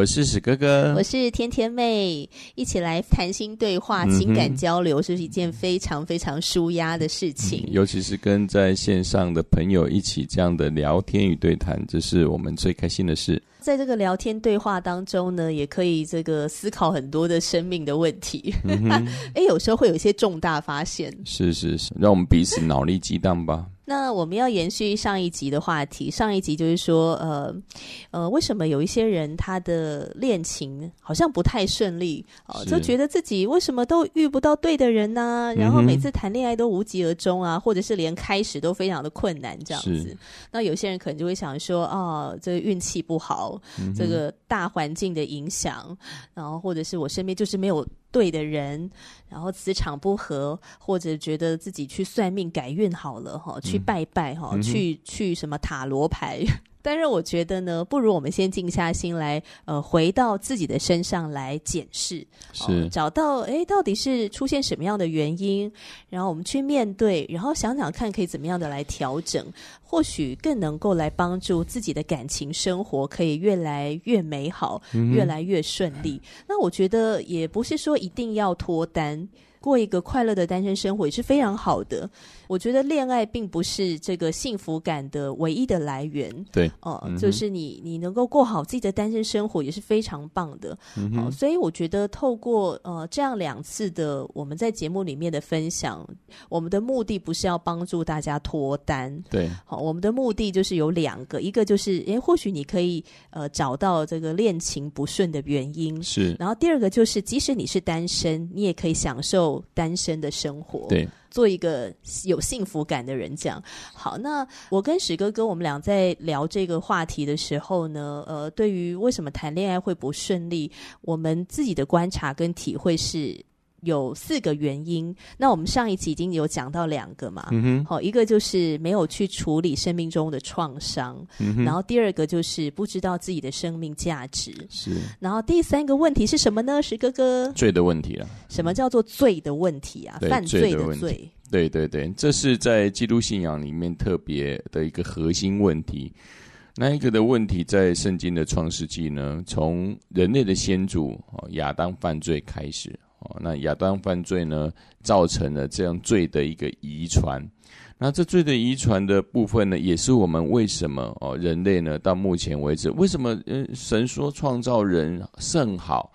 我是史哥哥，我是甜甜妹，一起来谈心对话、情感交流，是一件非常非常舒压的事情。嗯，尤其是跟在线上的朋友一起这样的聊天与对谈，这是我们最开心的事。在这个聊天对话当中呢，也可以这个思考很多的生命的问题。哎、嗯，有时候会有一些重大发现。是是是，让我们彼此脑力激荡吧。那我们要延续上一集的话题，上一集就是说，呃，呃，为什么有一些人他的恋情好像不太顺利哦？就觉得自己为什么都遇不到对的人呢、啊？然后每次谈恋爱都无疾而终啊，或者是连开始都非常的困难这样子。那有些人可能就会想说，啊，这个运气不好，这个大环境的影响，然后或者是我身边就是没有。对的人，然后磁场不合，或者觉得自己去算命改运好了哈，去拜拜哈，嗯、去去什么塔罗牌。但是我觉得呢，不如我们先静下心来，呃，回到自己的身上来检视，是、呃、找到诶，到底是出现什么样的原因，然后我们去面对，然后想想看可以怎么样的来调整，或许更能够来帮助自己的感情生活可以越来越美好，嗯、越来越顺利。那我觉得也不是说一定要脱单。过一个快乐的单身生活也是非常好的。我觉得恋爱并不是这个幸福感的唯一的来源。对，哦、呃，嗯、就是你你能够过好自己的单身生活也是非常棒的。嗯哼、呃，所以我觉得透过呃这样两次的我们在节目里面的分享，我们的目的不是要帮助大家脱单。对，好、呃，我们的目的就是有两个，一个就是诶，或许你可以呃找到这个恋情不顺的原因。是，然后第二个就是，即使你是单身，你也可以享受。单身的生活，对，做一个有幸福感的人，这样好。那我跟史哥哥，我们俩在聊这个话题的时候呢，呃，对于为什么谈恋爱会不顺利，我们自己的观察跟体会是。有四个原因，那我们上一集已经有讲到两个嘛，好，一个就是没有去处理生命中的创伤，嗯，然后第二个就是不知道自己的生命价值，是，然后第三个问题是什么呢？石哥哥，罪的问题啊，什么叫做罪的问题啊？犯罪的罪，罪的问题，对对对，这是在基督信仰里面特别的一个核心问题。那一个的问题在圣经的创世纪呢，从人类的先祖亚当犯罪开始。哦，那亚当犯罪呢，造成了这样罪的一个遗传。那这罪的遗传的部分呢，也是我们为什么哦，人类呢到目前为止，为什么嗯神说创造人甚好？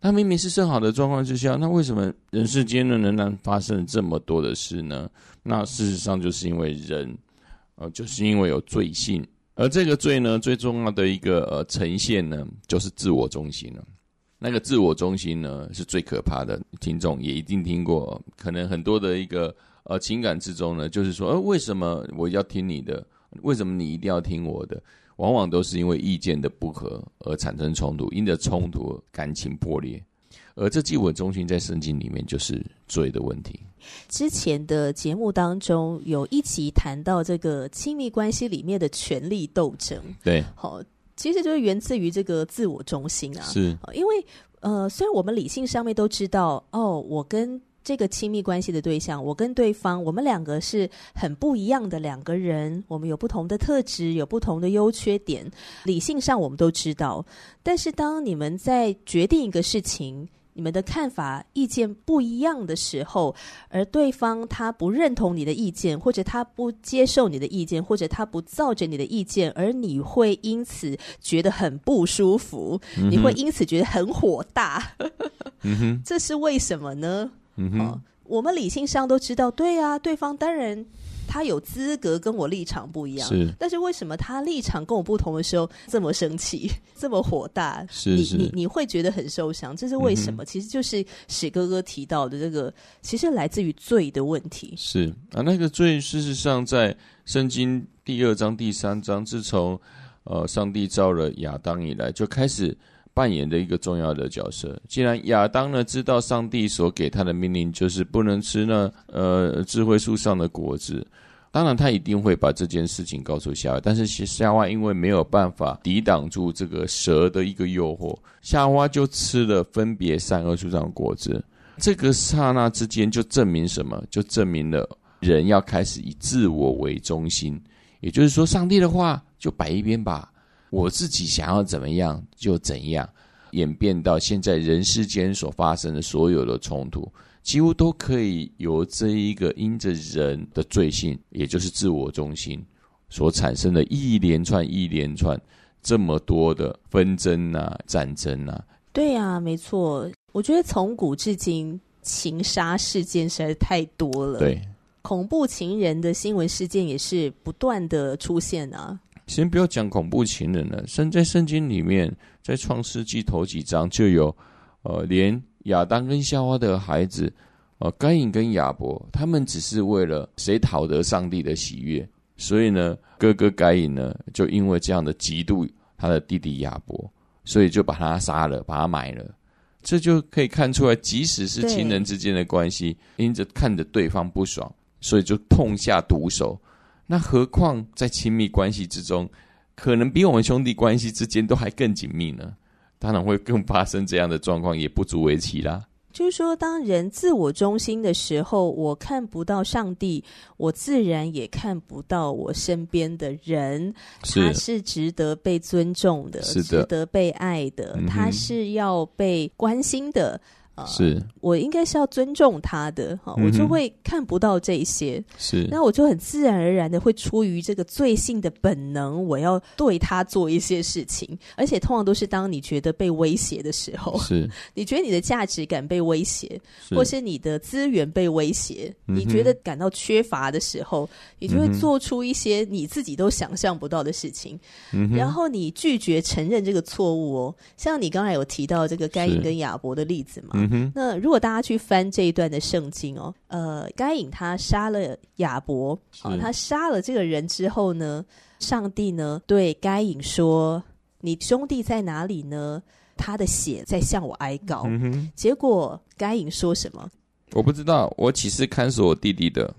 那明明是甚好的状况之下，那为什么人世间呢仍然发生这么多的事呢？那事实上就是因为人，呃，就是因为有罪性，而这个罪呢，最重要的一个呃呈现呢，就是自我中心了。那个自我中心呢，是最可怕的。听众也一定听过，可能很多的一个呃情感之中呢，就是说，呃，为什么我要听你的？为什么你一定要听我的？往往都是因为意见的不合而产生冲突，因着冲突感情破裂。而这自我中心在圣经里面就是罪的问题。之前的节目当中有一集谈到这个亲密关系里面的权力斗争。对，好。其实就是源自于这个自我中心啊，是，因为呃，虽然我们理性上面都知道，哦，我跟这个亲密关系的对象，我跟对方，我们两个是很不一样的两个人，我们有不同的特质，有不同的优缺点，理性上我们都知道。但是当你们在决定一个事情，你们的看法、意见不一样的时候，而对方他不认同你的意见，或者他不接受你的意见，或者他不照着你的意见，而你会因此觉得很不舒服，嗯、你会因此觉得很火大。这是为什么呢？嗯 我们理性上都知道，对啊，对方当然。他有资格跟我立场不一样，是。但是为什么他立场跟我不同的时候这么生气，这么火大？是是，你你你会觉得很受伤，这是为什么？嗯、其实就是史哥哥提到的这个，其实来自于罪的问题。是啊，那个罪事实上在圣经第二章、第三章，自从呃上帝造了亚当以来，就开始。扮演的一个重要的角色。既然亚当呢知道上帝所给他的命令就是不能吃呢呃智慧树上的果子，当然他一定会把这件事情告诉夏娃。但是夏娃因为没有办法抵挡住这个蛇的一个诱惑，夏娃就吃了分别善恶树上的果子。这个刹那之间就证明什么？就证明了人要开始以自我为中心，也就是说，上帝的话就摆一边吧。我自己想要怎么样就怎样，演变到现在人世间所发生的所有的冲突，几乎都可以由这一个因着人的罪性，也就是自我中心所产生的一连串一连串这么多的纷争啊、战争啊。对啊，没错。我觉得从古至今情杀事件实在太多了。对，恐怖情人的新闻事件也是不断的出现啊。先不要讲恐怖情人了，圣在圣经里面，在创世纪头几章就有，呃，连亚当跟夏娃的孩子，呃，该隐跟亚伯，他们只是为了谁讨得上帝的喜悦，所以呢，哥哥该隐呢，就因为这样的嫉妒他的弟弟亚伯，所以就把他杀了，把他埋了。这就可以看出来，即使是亲人之间的关系，因着看着对方不爽，所以就痛下毒手。那何况在亲密关系之中，可能比我们兄弟关系之间都还更紧密呢？当然会更发生这样的状况，也不足为奇啦。就是说，当人自我中心的时候，我看不到上帝，我自然也看不到我身边的人，他是值得被尊重的，是的，值得被爱的，嗯、他是要被关心的。是，我应该是要尊重他的，哈、嗯，我就会看不到这些，是，那我就很自然而然的会出于这个罪性的本能，我要对他做一些事情，而且通常都是当你觉得被威胁的时候，是，你觉得你的价值感被威胁，或是你的资源被威胁，你觉得感到缺乏的时候，你就会做出一些你自己都想象不到的事情，嗯，然后你拒绝承认这个错误哦，像你刚才有提到这个该隐跟亚伯的例子嘛。嗯、那如果大家去翻这一段的圣经哦，呃，该隐他杀了亚伯，啊，他杀了这个人之后呢，上帝呢对该隐说：“你兄弟在哪里呢？他的血在向我哀告。嗯”结果该隐说什么？我不知道，我岂是看守我弟弟的？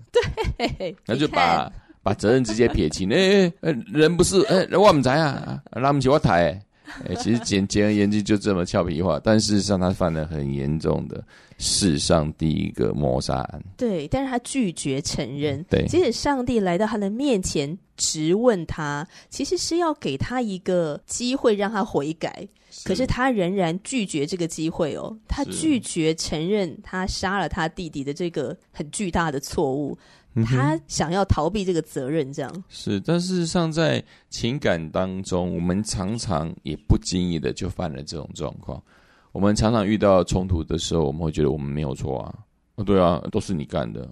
对，那就把把责任直接撇清。哎哎，人不是哎，我唔知啊，那不起我抬。哎、欸，其实简简而言之就这么俏皮话，但事实上他犯了很严重的史上第一个谋杀案。对，但是他拒绝承认。对，即使上帝来到他的面前质问他，其实是要给他一个机会让他悔改，可是他仍然拒绝这个机会哦，他拒绝承认他杀了他弟弟的这个很巨大的错误。他想要逃避这个责任，这样、嗯、是，但事实上，在情感当中，我们常常也不经意的就犯了这种状况。我们常常遇到冲突的时候，我们会觉得我们没有错啊，哦，对啊，都是你干的。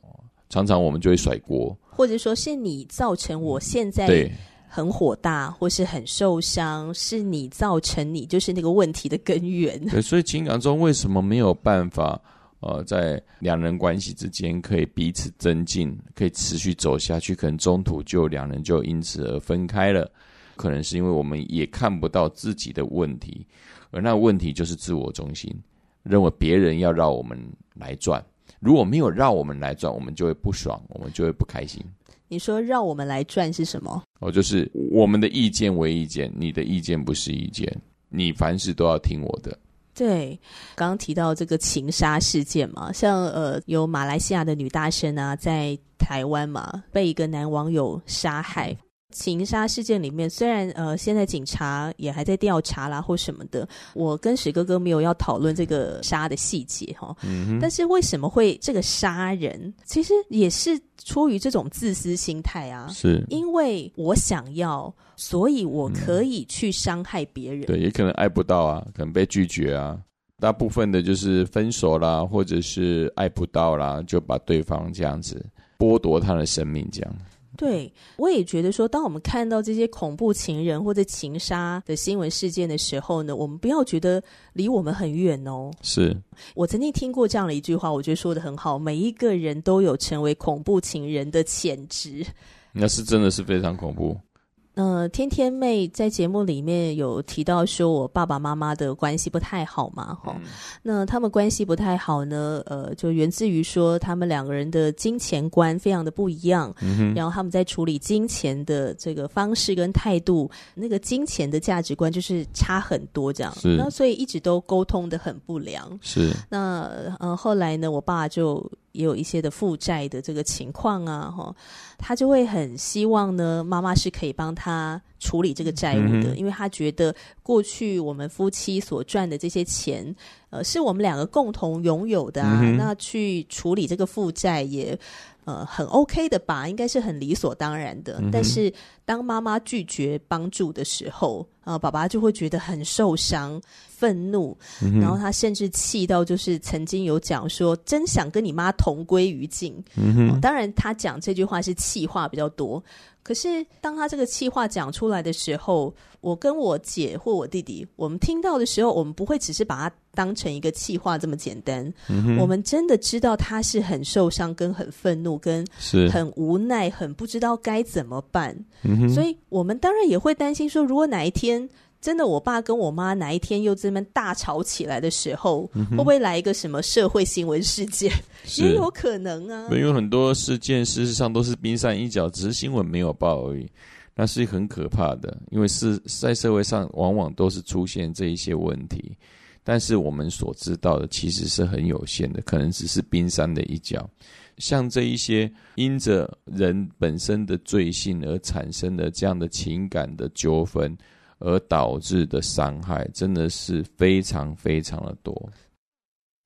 常常我们就会甩锅，或者说是你造成我现在很火大，或是很受伤，是你造成你就是那个问题的根源。对，所以情感中为什么没有办法？呃，在两人关系之间可以彼此增进，可以持续走下去，可能中途就两人就因此而分开了，可能是因为我们也看不到自己的问题，而那问题就是自我中心，认为别人要让我们来转，如果没有让我们来转，我们就会不爽，我们就会不开心。你说让我们来转是什么？哦，就是我们的意见为意见，你的意见不是意见，你凡事都要听我的。对，刚刚提到这个情杀事件嘛，像呃，有马来西亚的女大生啊，在台湾嘛，被一个男网友杀害。情杀事件里面，虽然呃，现在警察也还在调查啦或什么的，我跟史哥哥没有要讨论这个杀的细节哈。嗯。但是为什么会这个杀人？其实也是出于这种自私心态啊。是。因为我想要。所以我可以去伤害别人，嗯，对，也可能爱不到啊，可能被拒绝啊。大部分的就是分手啦，或者是爱不到啦，就把对方这样子剥夺他的生命，这样。对，我也觉得说，当我们看到这些恐怖情人或者情杀的新闻事件的时候呢，我们不要觉得离我们很远哦。是我曾经听过这样的一句话，我觉得说的很好，每一个人都有成为恐怖情人的潜质。那是真的是非常恐怖。呃，天天妹在节目里面有提到说，我爸爸妈妈的关系不太好嘛，哈、嗯。那他们关系不太好呢，呃，就源自于说他们两个人的金钱观非常的不一样，嗯。然后他们在处理金钱的这个方式跟态度，那个金钱的价值观就是差很多，这样。是。那所以一直都沟通的很不良。是。那呃，后来呢，我爸就。也有一些的负债的这个情况啊，哈，他就会很希望呢，妈妈是可以帮他处理这个债务的，嗯、因为他觉得过去我们夫妻所赚的这些钱，呃，是我们两个共同拥有的啊，嗯、那去处理这个负债也。呃，很 OK 的吧，应该是很理所当然的。嗯、但是当妈妈拒绝帮助的时候，呃，爸爸就会觉得很受伤、愤怒，嗯、然后他甚至气到就是曾经有讲说，真想跟你妈同归于尽。嗯、呃、当然他讲这句话是气话比较多。可是，当他这个气话讲出来的时候，我跟我姐或我弟弟，我们听到的时候，我们不会只是把它当成一个气话这么简单。嗯、我们真的知道他是很受伤、跟很愤怒、跟很无奈、很不知道该怎么办。嗯、所以，我们当然也会担心说，如果哪一天。真的，我爸跟我妈哪一天又这么大吵起来的时候，嗯、会不会来一个什么社会新闻事件？也有可能啊。因为很多事件事实上都是冰山一角，只是新闻没有报而已。那是很可怕的，因为是在社会上往往都是出现这一些问题，但是我们所知道的其实是很有限的，可能只是冰山的一角。像这一些因着人本身的罪性而产生的这样的情感的纠纷。而导致的伤害真的是非常非常的多，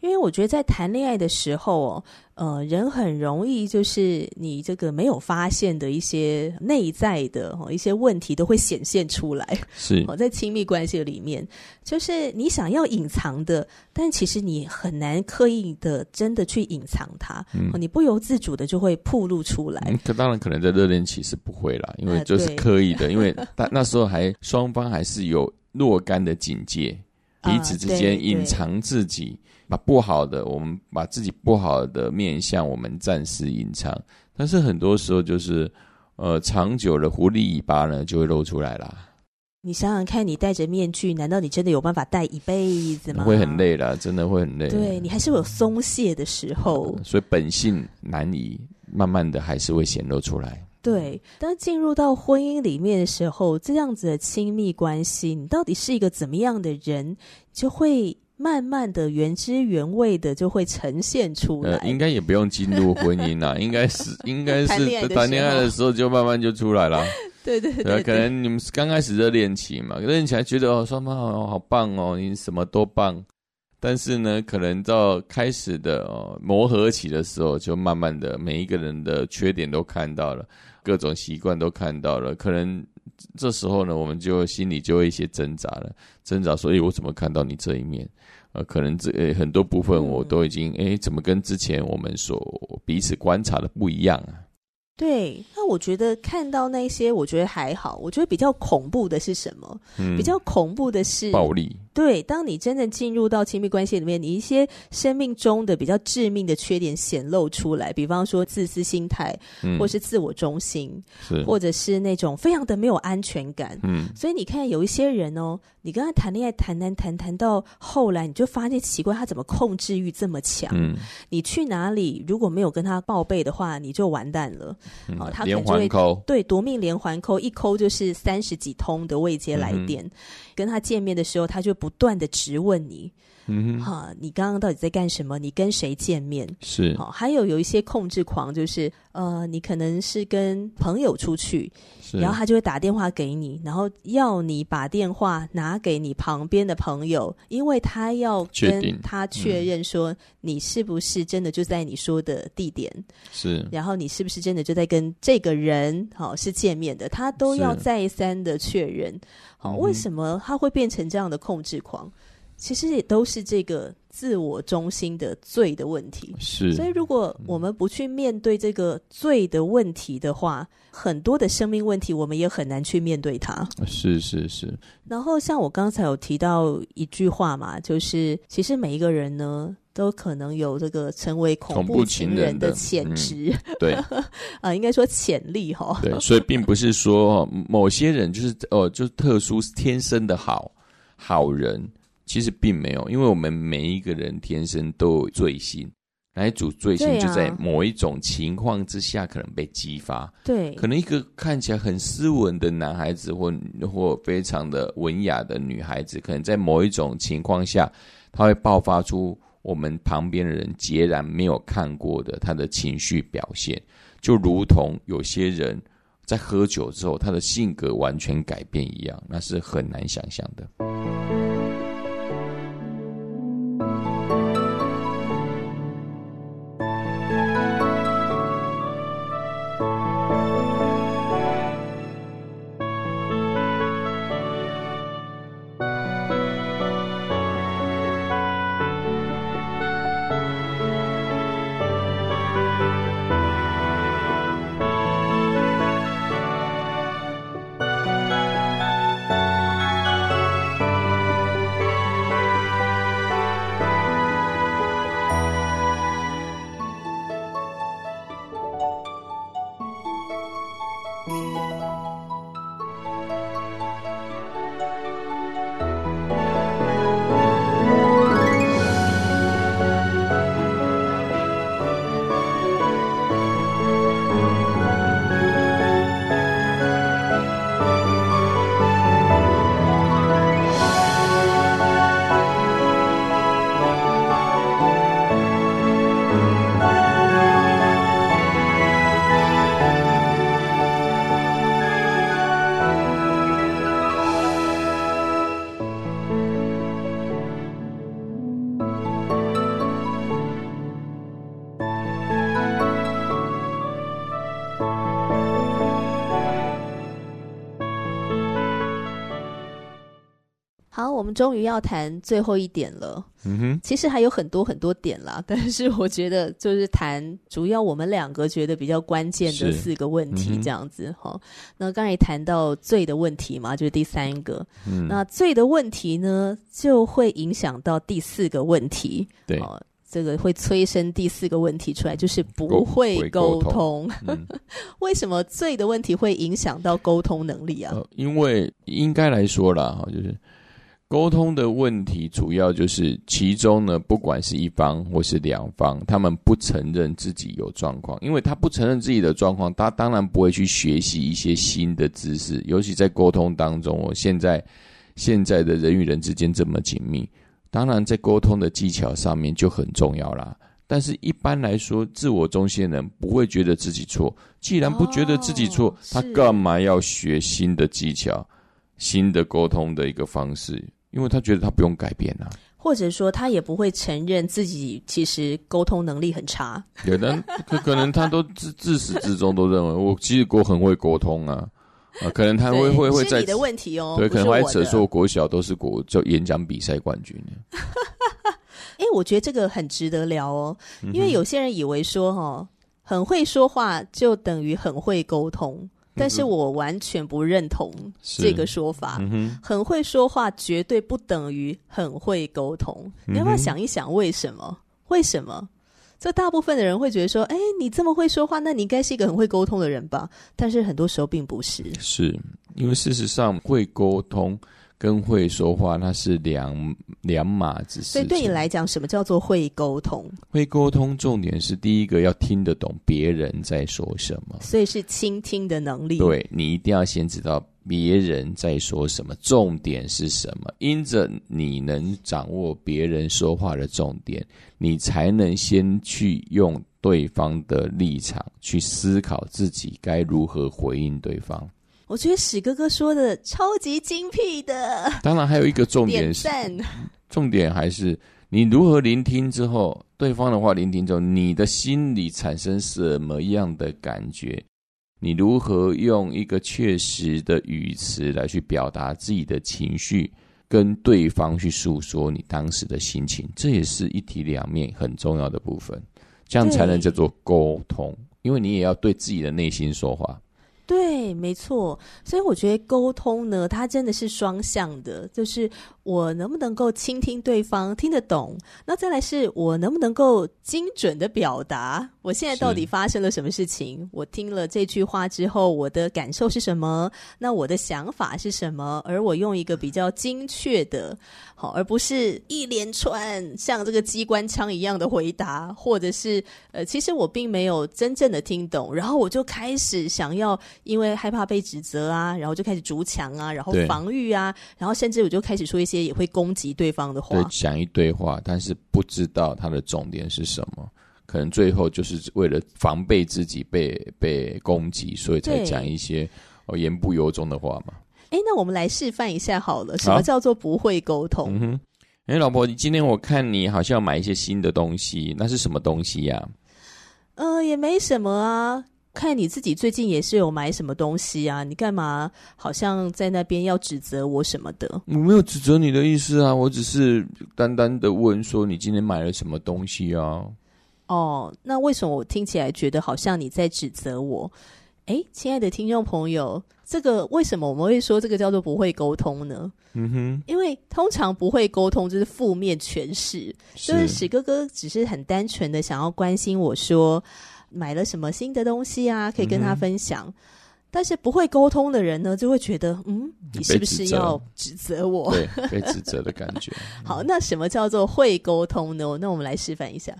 因为我觉得在谈恋爱的时候哦，呃，人很容易就是你这个没有发现的一些内在的哦一些问题都会显现出来，是哦，在亲密关系里面，就是你想要隐藏的，但其实你很难刻意的真的去隐藏它，嗯，你不由自主的就会暴露出来。可当然可能在热恋期是不会啦，因为就是刻意的，呃、因为 那那时候还双方还是有若干的警戒，彼此之间隐藏自己，把不好的我们把自己不好的面向我们暂时隐藏，但是很多时候就是呃长久的狐狸尾巴呢就会露出来啦。你想想看，你戴着面具，难道你真的有办法戴一辈子吗？会很累啦，真的会很累。对，你还是会有松懈的时候，所以本性难移，慢慢的还是会显露出来。对，当进入到婚姻里面的时候，这样子的亲密关系，你到底是一个怎么样的人，就会慢慢的原汁原味的就会呈现出来。呃、应该也不用进入婚姻 啦，应该是应该是谈恋爱的时候就慢慢就出来了。对对对，对，可能你们是刚开始热恋期嘛，热恋起来觉得哦，双方好好棒哦，你什么都棒。但是呢，可能到开始的哦磨合期的时候，就慢慢的每一个人的缺点都看到了，各种习惯都看到了。可能这时候呢，我们就心里就会一些挣扎了，挣扎说：“诶，我怎么看到你这一面？”呃，可能这诶很多部分我都已经诶，怎么跟之前我们所彼此观察的不一样啊？对，那我觉得看到那些，我觉得还好。我觉得比较恐怖的是什么？嗯，比较恐怖的是暴力。对，当你真的进入到亲密关系里面，你一些生命中的比较致命的缺点显露出来，比方说自私心态，或是自我中心，嗯，或者是那种非常的没有安全感。嗯，所以你看有一些人哦，你跟他谈恋爱谈谈谈谈到后来，你就发现奇怪，他怎么控制欲这么强？嗯，你去哪里如果没有跟他报备的话，你就完蛋了。嗯，哦，他可能就会对夺命连环扣，一扣就是三十几通的未接来电。嗯跟他见面的时候，他就不断的质问你，嗯哼，哈，你刚刚到底在干什么？你跟谁见面？是，好，还有有一些控制狂，就是呃，你可能是跟朋友出去，然后他就会打电话给你，然后要你把电话拿给你旁边的朋友，因为他要跟他确认说你是不是真的就在你说的地点，是，然后你是不是真的就在跟这个人好是见面的，他都要再三的确认。好，为什么他会变成这样的控制狂？其实也都是这个自我中心的罪的问题。是，所以如果我们不去面对这个罪的问题的话，嗯、很多的生命问题我们也很难去面对它。是是是。然后像我刚才有提到一句话嘛，就是其实每一个人呢，都可能有这个成为恐怖情人的潜质。嗯、对，啊，应该说潜力哈。对，所以并不是说某些人就是哦，就特殊天生的好好人。其实并没有，因为我们每一个人天生都有罪性，哪一组罪性就在某一种情况之下可能被激发。对，可能一个看起来很斯文的男孩子，或或非常的文雅的女孩子，可能在某一种情况下，他会爆发出我们旁边的人截然没有看过的他的情绪表现，就如同有些人在喝酒之后，他的性格完全改变一样，那是很难想象的。终于要谈最后一点了。嗯哼，其实还有很多很多点啦，但是我觉得就是谈主要我们两个觉得比较关键的四个问题这样子哈、嗯。那刚才谈到罪的问题嘛，就是第三个。嗯，那罪的问题呢，就会影响到第四个问题。对，哦，这个会催生第四个问题出来，就是不会沟通。沟通 嗯、为什么罪的问题会影响到沟通能力啊？呃、因为应该来说啦，哈，就是。沟通的问题主要就是其中呢，不管是一方或是两方，他们不承认自己有状况，因为他不承认自己的状况，他当然不会去学习一些新的知识，尤其在沟通当中，我现在现在的人与人之间这么紧密，当然在沟通的技巧上面就很重要啦。但是一般来说，自我中心的人不会觉得自己错，既然不觉得自己错，他干嘛要学新的技巧、新的沟通的一个方式？因为他觉得他不用改变啊，或者说他也不会承认自己其实沟通能力很差。有的可可能他都自自始至终都认为我其实我很会沟通啊啊，可能他会会会在你的问题哦，对，可能还扯说国小都是国就演讲比赛冠军。哎，我觉得这个很值得聊哦，因为有些人以为说哈、哦，很会说话就等于很会沟通。但是我完全不认同这个说法。嗯、很会说话绝对不等于很会沟通。嗯。你要不要想一想为什么？为什么？这大部分的人会觉得说：“哎，你这么会说话，那你应该是一个很会沟通的人吧？”但是很多时候并不是。是因为事实上会沟通。跟会说话那是两两码子事。所以对你来讲，什么叫做会沟通？会沟通重点是第一个要听得懂别人在说什么，所以是倾听的能力。对，你一定要先知道别人在说什么，重点是什么。因着你能掌握别人说话的重点，你才能先去用对方的立场去思考自己该如何回应对方。我觉得史哥哥说的超级精辟的。当然，还有一个重点是，重点还是你如何聆听之后，对方的话聆听之后，你的心里产生什么样的感觉？你如何用一个确实的语词来去表达自己的情绪？跟对方去诉说你当时的心情，这也是一体两面很重要的部分，这样才能叫做沟通，因为你也要对自己的内心说话。对，没错，所以我觉得沟通呢，它真的是双向的，就是我能不能够倾听对方，听得懂，那再来是我能不能够精准的表达，我现在到底发生了什么事情？我听了这句话之后，我的感受是什么？那我的想法是什么？而我用一个比较精确的，好，而不是一连串像这个机关枪一样的回答，或者是呃，其实我并没有真正的听懂，然后我就开始想要。因为害怕被指责啊，然后就开始筑墙啊，然后防御啊，然后甚至我就开始说一些也会攻击对方的话。对，讲一堆话，但是不知道他的重点是什么，可能最后就是为了防备自己被被攻击，所以才讲一些哦言不由衷的话嘛。哎，那我们来示范一下好了，什么叫做不会沟通？嗯哼，哎，老婆，你今天我看你好像要买一些新的东西，那是什么东西呀？啊？呃，也没什么啊。看你自己最近也是有买什么东西啊？你干嘛好像在那边要指责我什么的？我没有指责你的意思啊，我只是单单的问说你今天买了什么东西啊？哦，那为什么我听起来觉得好像你在指责我？诶，亲爱的听众朋友，这个为什么我们会说这个叫做不会沟通呢？嗯哼，因为通常不会沟通就是负面诠释，就是史哥哥只是很单纯的想要关心我说。买了什么新的东西啊？可以跟他分享。嗯、但是不会沟通的人呢，就会觉得，嗯，你是不是要指责我？对，被指责的感觉。好，那什么叫做会沟通呢？那我们来示范一下。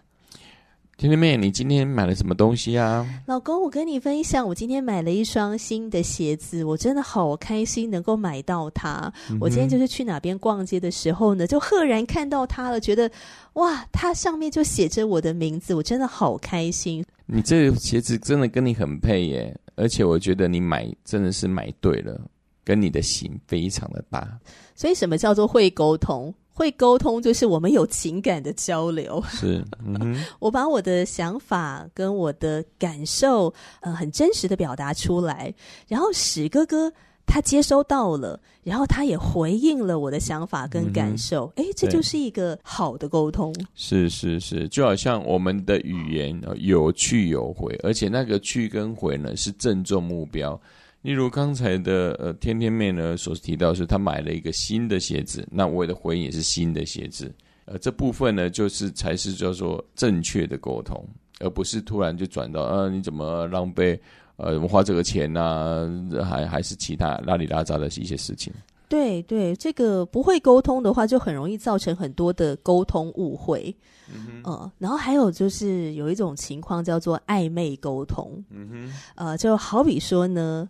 甜甜妹，你今天买了什么东西啊？老公，我跟你分享，我今天买了一双新的鞋子，我真的好开心能够买到它。嗯、我今天就是去哪边逛街的时候呢，就赫然看到它了，觉得哇，它上面就写着我的名字，我真的好开心。你这个鞋子真的跟你很配耶，而且我觉得你买真的是买对了，跟你的型非常的搭。所以，什么叫做会沟通？会沟通就是我们有情感的交流，是，嗯、我把我的想法跟我的感受，呃，很真实的表达出来，然后史哥哥他接收到了，然后他也回应了我的想法跟感受，哎、嗯，这就是一个好的沟通。是是是，就好像我们的语言有去有回，而且那个去跟回呢是正中目标。例如刚才的呃，天天妹呢所提到是她买了一个新的鞋子，那我的回应也是新的鞋子，呃，这部分呢就是才是叫做正确的沟通，而不是突然就转到啊你怎么浪费呃我花这个钱呐、啊，还还是其他拉里拉杂的一些事情。对对，这个不会沟通的话，就很容易造成很多的沟通误会。嗯哼，呃，然后还有就是有一种情况叫做暧昧沟通。嗯哼，呃，就好比说呢。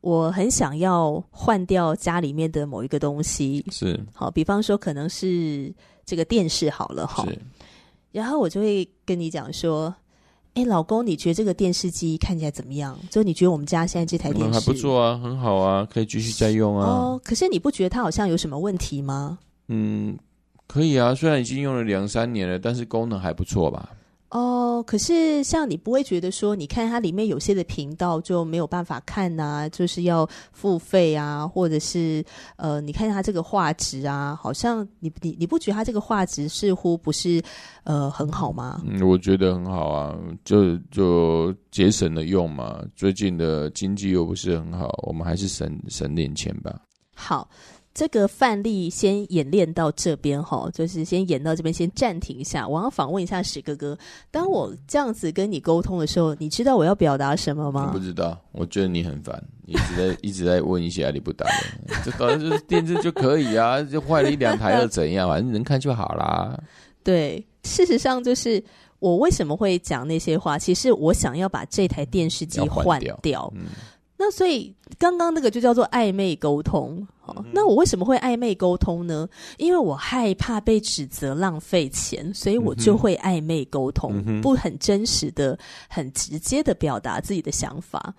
我很想要换掉家里面的某一个东西，是好，比方说可能是这个电视好了哈，然后我就会跟你讲说，哎，老公，你觉得这个电视机看起来怎么样？就你觉得我们家现在这台电视、嗯、还不错啊，很好啊，可以继续再用啊。哦，可是你不觉得它好像有什么问题吗？嗯，可以啊，虽然已经用了两三年了，但是功能还不错吧。哦，可是像你不会觉得说，你看它里面有些的频道就没有办法看呐、啊，就是要付费啊，或者是呃，你看它这个画质啊，好像你你你不觉得它这个画质似乎不是呃很好吗？嗯，我觉得很好啊，就就节省了用嘛。最近的经济又不是很好，我们还是省省点钱吧。好。这个范例先演练到这边哈，就是先演到这边，先暂停一下。我要访问一下史哥哥，当我这样子跟你沟通的时候，你知道我要表达什么吗？我不知道，我觉得你很烦，一直在 一直在问一些阿里不达的，这当然就是电视就可以啊，就坏了一两台又怎样，反正能看就好啦。对，事实上就是我为什么会讲那些话，其实我想要把这台电视机换掉。掉嗯。那所以刚刚那个就叫做暧昧沟通，好，嗯，那我为什么会暧昧沟通呢？因为我害怕被指责浪费钱，所以我就会暧昧沟通，嗯，不很真实的、很直接的表达自己的想法。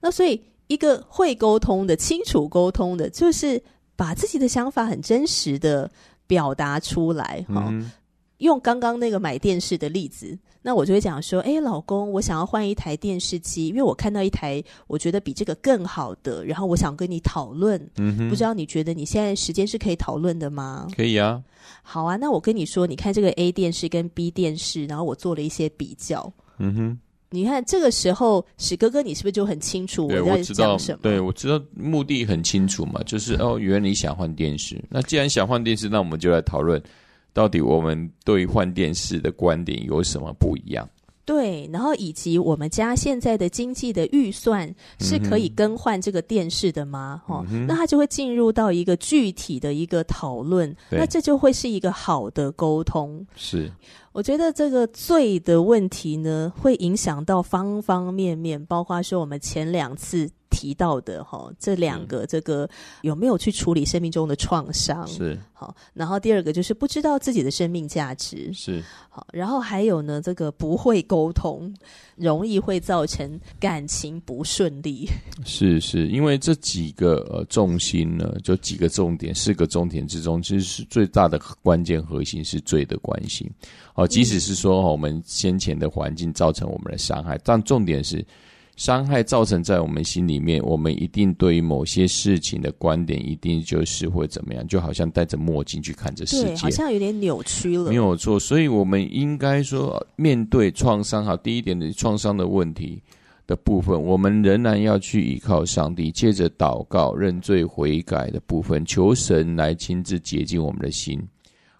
那所以一个会沟通的、清楚沟通的，就是把自己的想法很真实的表达出来，哈。嗯用刚刚那个买电视的例子，那我就会讲说：“哎，老公，我想要换一台电视机，因为我看到一台我觉得比这个更好的，然后我想跟你讨论。嗯哼，不知道你觉得你现在时间是可以讨论的吗？可以啊。好啊，那我跟你说，你看这个 A 电视跟 B 电视，然后我做了一些比较。嗯哼，你看这个时候，史哥哥，你是不是就很清楚我在讲什么？对，我知道目的很清楚嘛，就是哦，原来你想换电视。那既然想换电视，那我们就来讨论。到底我们对换电视的观点有什么不一样？对，然后以及我们家现在的经济的预算是可以更换这个电视的吗？哦，那他就会进入到一个具体的一个讨论，那这就会是一个好的沟通。是，我觉得这个罪的问题呢，会影响到方方面面，包括说我们前两次。提到的哈，这两个这个有没有去处理生命中的创伤？是好，然后第二个就是不知道自己的生命价值是好，然后还有呢，这个不会沟通，容易会造成感情不顺利。是是，因为这几个呃重心呢，就几个重点，四个重点之中，其实是最大的关键核心是罪的关系。好，即使是说我们先前的环境造成我们的伤害，但重点是。伤害造成在我们心里面，我们一定对于某些事情的观点，一定就是会怎么样，就好像戴着墨镜去看这世界，好像有点扭曲了。没有错，所以我们应该说，面对创伤，好，第一点的创伤的问题的部分，我们仍然要去依靠上帝，借着祷告、认罪悔改的部分，求神来亲自洁净我们的心。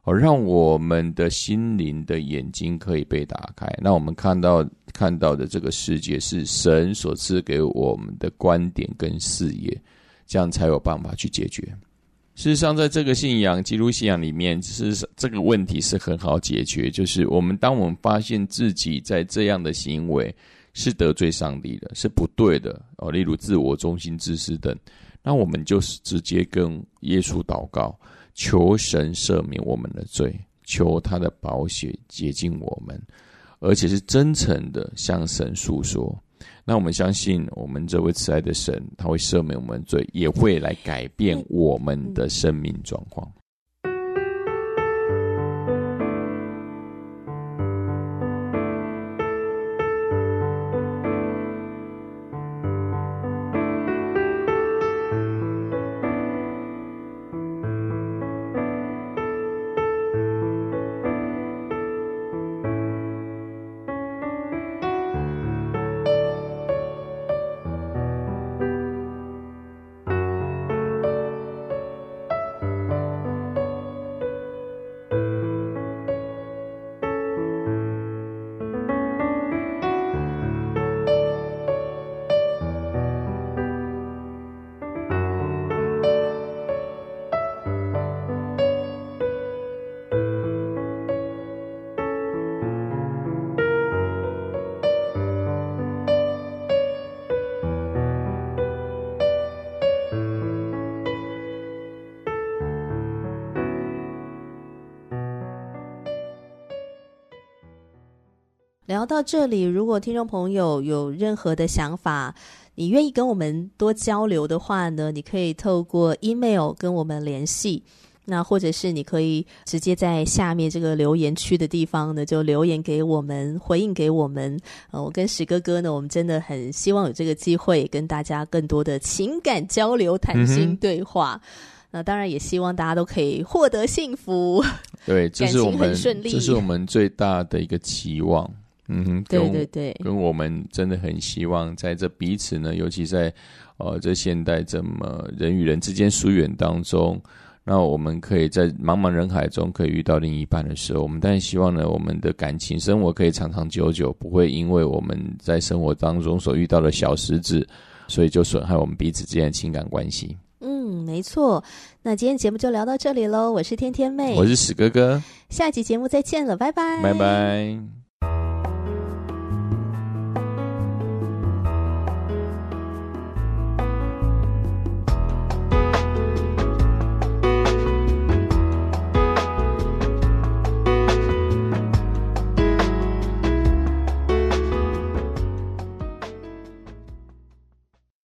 哦，让我们的心灵的眼睛可以被打开，那我们看到看到的这个世界是神所赐给我们的观点跟视野，这样才有办法去解决。事实上，在这个信仰，基督信仰里面，是这个问题是很好解决，就是我们当我们发现自己在这样的行为是得罪上帝的，是不对的哦，例如自我中心、自私等，那我们就是直接跟耶稣祷告。求神赦免我们的罪，求他的宝血洁净我们，而且是真诚的向神诉说。那我们相信，我们这位慈爱的神，他会赦免我们罪，也会来改变我们的生命状况。聊到这里，如果听众朋友有任何的想法，你愿意跟我们多交流的话呢，你可以透过 email 跟我们联系，那或者是你可以直接在下面这个留言区的地方呢，就留言给我们，回应给我们。呃，我跟石哥哥呢，我们真的很希望有这个机会跟大家更多的情感交流、谈心对话。嗯、那当然也希望大家都可以获得幸福，对，这是我们，感情很顺利，这是我们最大的一个期望。嗯哼，对对对，跟我们真的很希望在这彼此呢，尤其在呃这现代这么人与人之间疏远当中，那我们可以在茫茫人海中可以遇到另一半的时候，我们当然希望呢，我们的感情生活可以长长久久，不会因为我们在生活当中所遇到的小石子，所以就损害我们彼此之间的情感关系。嗯，没错。那今天节目就聊到这里喽，我是天天妹，我是史哥哥，下集节目再见了，拜拜，拜拜。